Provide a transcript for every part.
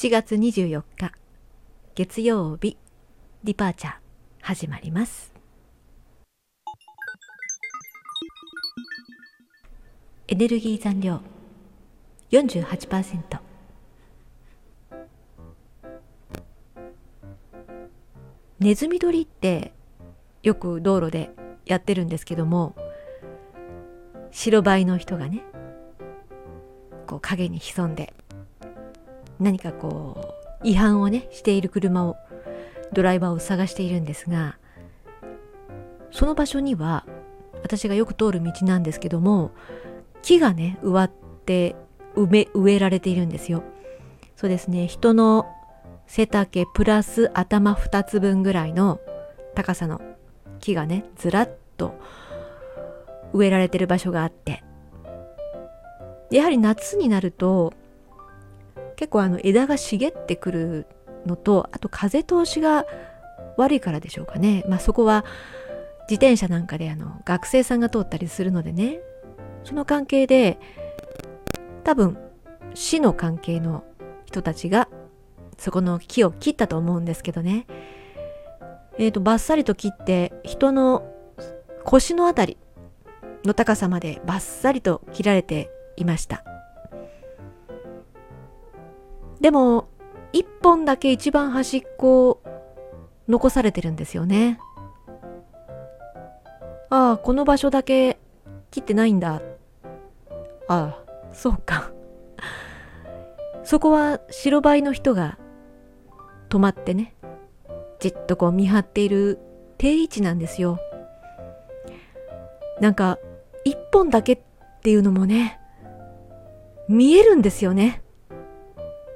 7月24日月曜日ディパーチャー始まります。エネルギー残量48%ネズミ捕りってよく道路でやってるんですけども白バイの人がねこう影に潜んで何かこう違反をねしている車をドライバーを探しているんですがその場所には私がよく通る道なんですけども木がね植わって埋め植えられているんですよ。そうですね。人の背丈プラス頭2つ分ぐらいの高さの木がねずらっと植えられてる場所があって。やはり夏になると結構あの枝が茂ってくるのとあと風通しが悪いからでしょうかね。まあそこは自転車なんかであの学生さんが通ったりするのでね。その関係で多分市の関係の人たちがそこの木を切ったと思うんですけどね。えーと、バッサリと切って人の腰のあたりの高さまでバッサリと切られていました。でも一本だけ一番端っこ残されてるんですよね。ああこの場所だけ切ってないんだ。ああそうか。そこは白バイの人が止まってねじっとこう見張っている定位置なんですよ。なんか一本だけっていうのもね見えるんですよね。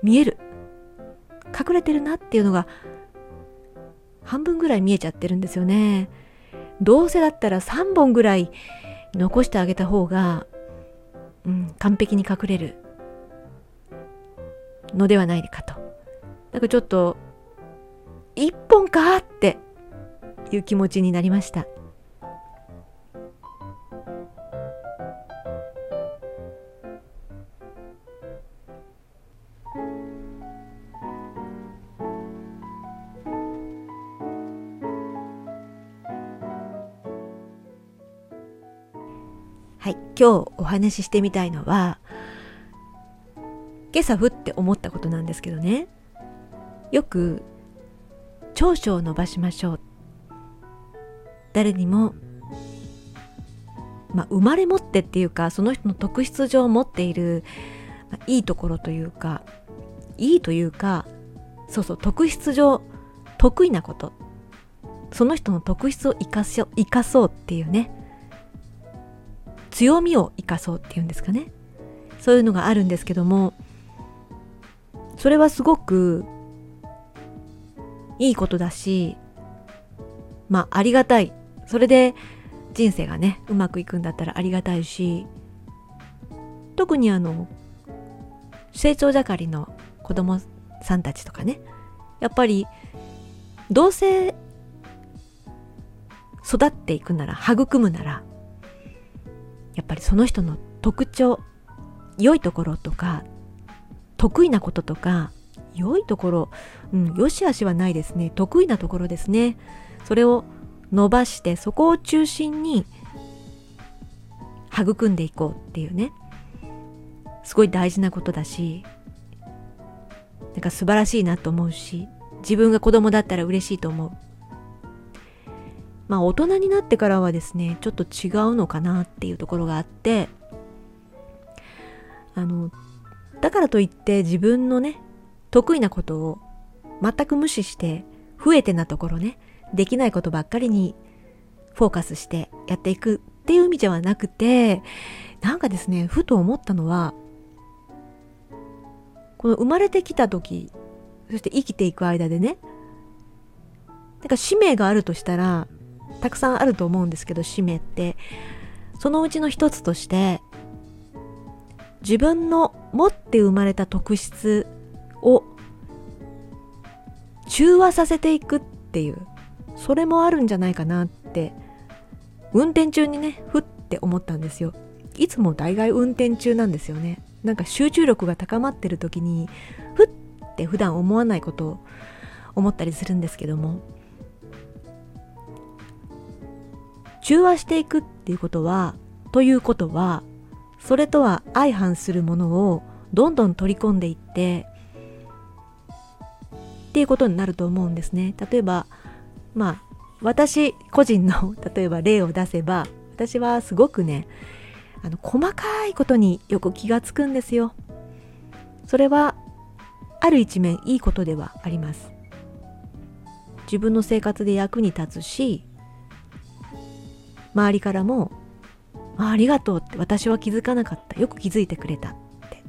見える。隠れてるなっていうのが半分ぐらい見えちゃってるんですよね。どうせだったら3本ぐらい残してあげた方が、うん、完璧に隠れる。のではないかと。なんかちょっと一本かっていう気持ちになりました。はい、今日お話ししてみたいのは今朝ふって思ったことなんですけどね。よく長所を伸ばしましょう。誰にもまあ、生まれ持ってっていうかその人の特質上持っている、まあ、いいところというかいいというかそうそう特質上得意なこと。その人の特質を生かし生かそうっていうね。強みを生かそうっていうんですかね。そういうのがあるんですけどもそれはすごくいいことだしまあありがたい。それで人生がねうまくいくんだったらありがたいし特にあの成長盛りの子供さんたちとかねやっぱりどうせ育っていくなら育むならやっぱりその人の特徴良いところとか得意なこととか良いところ、うん、良し悪しはないですね。得意なところですね。それを伸ばしてそこを中心に育んでいこうっていうね。すごい大事なことだしなんか素晴らしいなと思うし自分が子供だったら嬉しいと思う。まあ大人になってからはですねちょっと違うのかなっていうところがあってあのだからといって自分のね得意なことを全く無視して増えてなところねできないことばっかりにフォーカスしてやっていくっていう意味ではなくてなんかですねふと思ったのはこの生まれてきた時そして生きていく間でねなんか使命があるとしたらたくさんあると思うんですけど使命って。そのうちの一つとして自分の持って生まれた特質を中和させていくっていうそれもあるんじゃないかなって運転中にねふって思ったんですよ。いつも大概運転中なんですよね。なんか集中力が高まってる時にふって普段思わないことを思ったりするんですけども中和していくっていうことはということはそれとは相反するものをどんどん取り込んでいってっていうことになると思うんですね。例えばまあ私個人の 例えば例を出せば私はすごくねあの細かいことによく気がつくんですよ。それはある一面いいことではあります。自分の生活で役に立つし周りからもあありがとうって私は気づかなかった。よく気づいてくれたって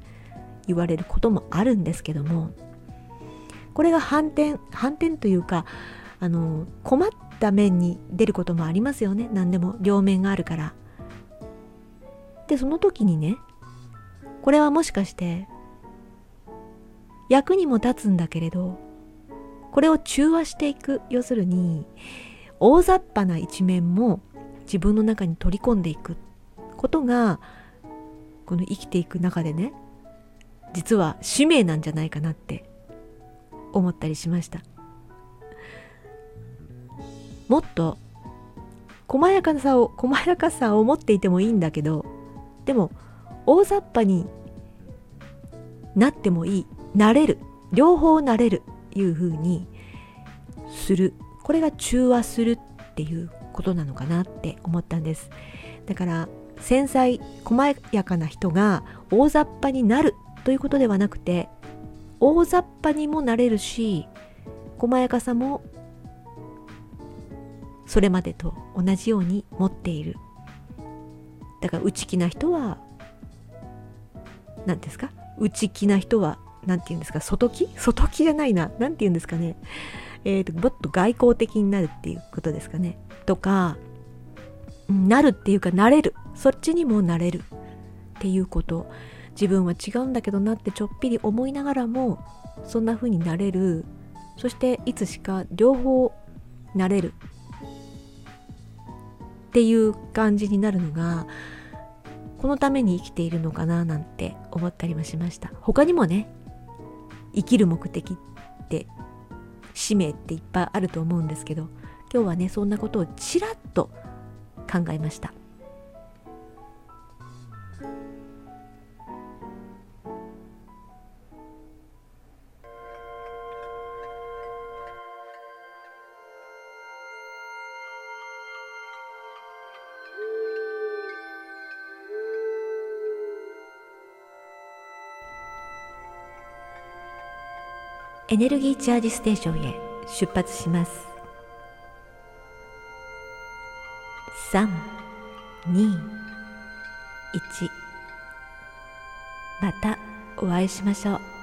言われることもあるんですけどもこれが反転反転というかあの困った面に出ることもありますよね。何でも両面があるから。でその時にねこれはもしかして役にも立つんだけれどこれを中和していく。要するに大雑把な一面も自分の中に取り込んでいくことがこの生きていく中でね実は使命なんじゃないかなって思ったりしました。もっと細やかさを細やかさを持っていてもいいんだけどでも大雑把になってもいいなれる両方なれるいうふうにする。これが中和するっていうことなのかなって思ったんです。だから繊細細やかな人が大雑把になるということではなくて大雑把にもなれるし細やかさもそれまでと同じように持っている。だから内気な人は何ですか？内気な人は何て言うんですか？外気？外気じゃないな。何て言うんですかね？えーと、もっと外交的になるっていうことですかね。とかなるっていうかなれる。そっちにもなれる。っていうこと。自分は違うんだけどなってちょっぴり思いながらもそんな風になれる。そしていつしか両方なれる。っていう感じになるのがこのために生きているのかななんて思ったりもしました。他にもね生きる目的って使命っていっぱいあると思うんですけど今日はねそんなことをちらっと考えました。エネルギーチャージステーションへ出発します。321またお会いしましょう。